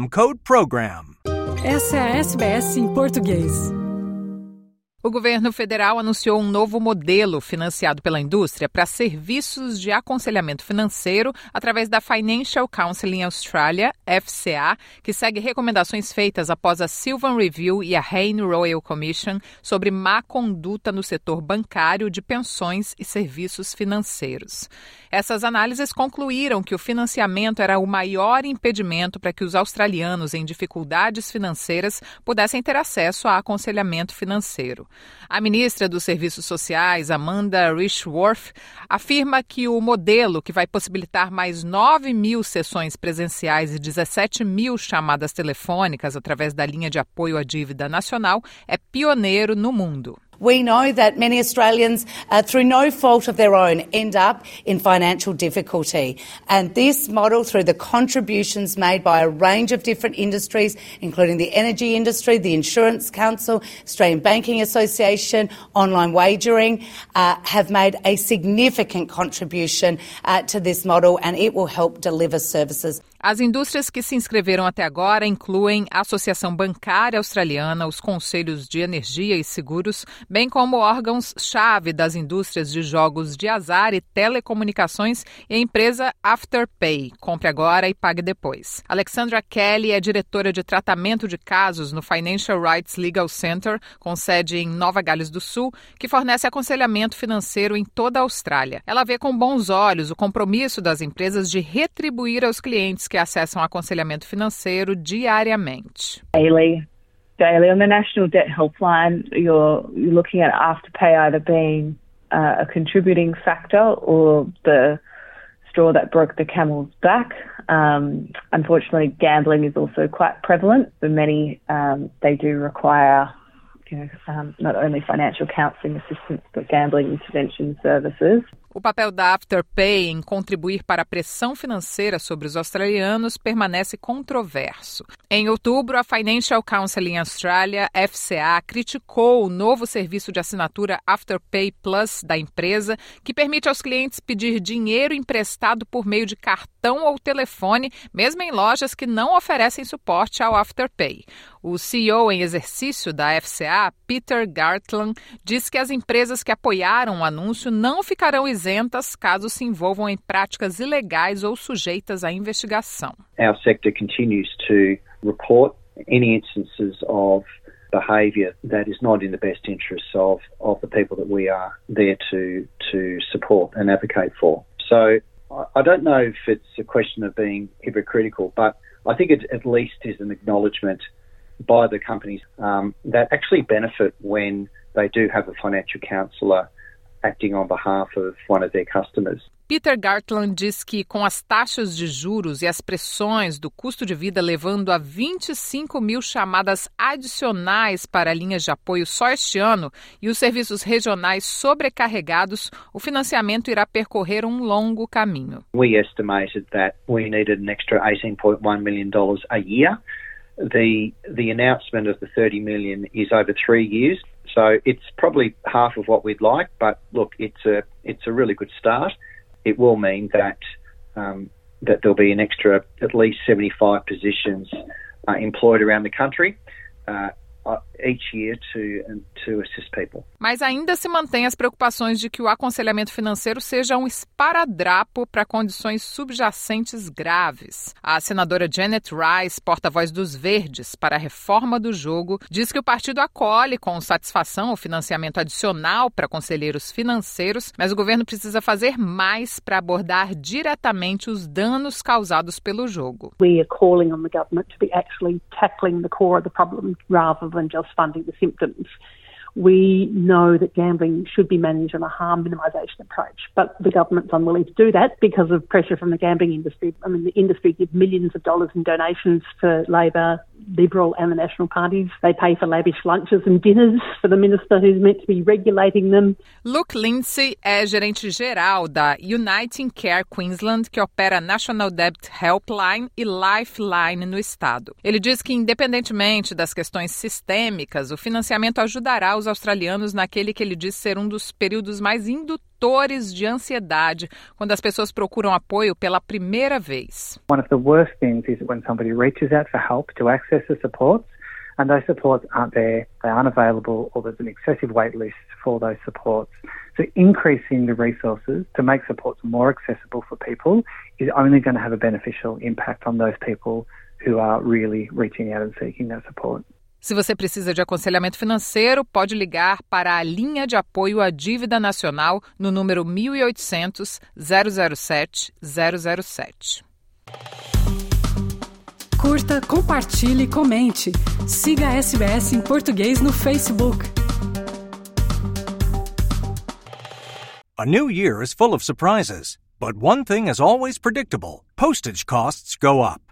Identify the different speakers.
Speaker 1: code PROGRAM.
Speaker 2: Essa é a SBS em português.
Speaker 3: O governo federal anunciou um novo modelo financiado pela indústria para serviços de aconselhamento financeiro através da Financial Counseling Australia, FCA, que segue recomendações feitas após a Sylvan Review e a Hain Royal Commission sobre má conduta no setor bancário de pensões e serviços financeiros. Essas análises concluíram que o financiamento era o maior impedimento para que os australianos em dificuldades financeiras pudessem ter acesso a aconselhamento financeiro. A ministra dos Serviços Sociais, Amanda Richworth, afirma que o modelo, que vai possibilitar mais 9 mil sessões presenciais e 17 mil chamadas telefônicas através da linha de apoio à dívida nacional, é pioneiro no mundo.
Speaker 4: We know that many Australians, uh, through no fault of their own, end up in financial difficulty. And this model, through the contributions made by a range of different industries, including the energy industry, the Insurance Council, Australian Banking Association, online wagering, uh, have made a significant contribution uh, to this model and it will help deliver services.
Speaker 3: As indústrias que se inscreveram até agora incluem a Associação Bancária Australiana, os Conselhos de Energia e Seguros, bem como órgãos-chave das indústrias de jogos de azar e telecomunicações e a empresa Afterpay. Compre agora e pague depois. Alexandra Kelly é diretora de tratamento de casos no Financial Rights Legal Center, com sede em Nova Gales do Sul, que fornece aconselhamento financeiro em toda a Austrália. Ela vê com bons olhos o compromisso das empresas de retribuir aos clientes que acessam aconselhamento financeiro diariamente.
Speaker 5: Daily, daily on the National Debt Helpline, you're, you're looking at afterpay either being uh, a contributing factor or the straw that broke the camel's back. Um, unfortunately, gambling is also quite prevalent. For many, um, they do require you know, um, not only financial counselling assistance but gambling intervention services.
Speaker 3: O papel da Afterpay em contribuir para a pressão financeira sobre os australianos permanece controverso. Em outubro, a Financial Counseling Australia, FCA, criticou o novo serviço de assinatura Afterpay Plus da empresa, que permite aos clientes pedir dinheiro emprestado por meio de cartão ou telefone, mesmo em lojas que não oferecem suporte ao Afterpay. O CEO em exercício da FCA, Peter Gartland, diz que as empresas que apoiaram o anúncio não ficarão isentas caso se envolvam em práticas ilegais ou sujeitas à investigação.
Speaker 6: Our sector continues to report any instances of behaviour that is not in the best interests of, of the people that we are there to to support and advocate for. So I don't know if it's a question of being hypocritical, but I think it at least is an acknowledgement by the companies um, that actually benefit when they do have a financial counsellor acting on behalf of one of their customers.
Speaker 3: Peter Gartland diz que, com as taxas de juros e as pressões do custo de vida levando a 25 mil chamadas adicionais para linhas de apoio só este ano e os serviços regionais sobrecarregados, o financiamento irá percorrer um longo caminho.
Speaker 6: We estimated that we needed an extra $18.1 million a year. The the announcement of the 30 million is over three years, so it's probably half of what we'd like. But look, it's a it's a really good start. It will mean that um, that there'll be an extra at least 75 positions uh, employed around the country. Uh,
Speaker 3: Mas ainda se mantém as preocupações de que o aconselhamento financeiro seja um esparadrapo para condições subjacentes graves. A senadora Janet Rice, porta-voz dos Verdes para a reforma do jogo, diz que o partido acolhe com satisfação o financiamento adicional para conselheiros financeiros, mas o governo precisa fazer mais para abordar diretamente os danos causados pelo jogo.
Speaker 7: We are calling on the government to be actually tackling the core of the problem rather than just funding the symptoms. we know that gambling should be managed on a harm minimisation approach, but the government's unwilling to do that because of pressure from the gambling industry. I mean, the industry gives millions of dollars in donations for Labor, Liberal, and the National parties. They pay for lavish lunches and dinners for the minister who's meant to be regulating them.
Speaker 3: Luke Lindsay é gerente geral da Uniting Care Queensland, que opera National Debt Helpline e Lifeline no estado. Ele diz que, independentemente das questões sistêmicas, o financiamento ajudará os australianos naquele que ele diz ser um dos períodos mais indutores de ansiedade, quando as pessoas procuram apoio pela primeira vez.
Speaker 8: One of the worst things is when somebody reaches out for help to access the supports and those supports aren't there, they aren't available, or there's an excessive wait list for those supports. So increasing the resources to make supports more accessible for people is only going to have a beneficial impact on those people who are really reaching out and seeking that support.
Speaker 3: Se você precisa de aconselhamento financeiro, pode ligar para a linha de apoio à dívida nacional no número 1800 007 007.
Speaker 2: Curta, compartilhe, comente. Siga a SBS em português no Facebook.
Speaker 1: A new year is full of surprises, but one thing is always predictable postage costs go up.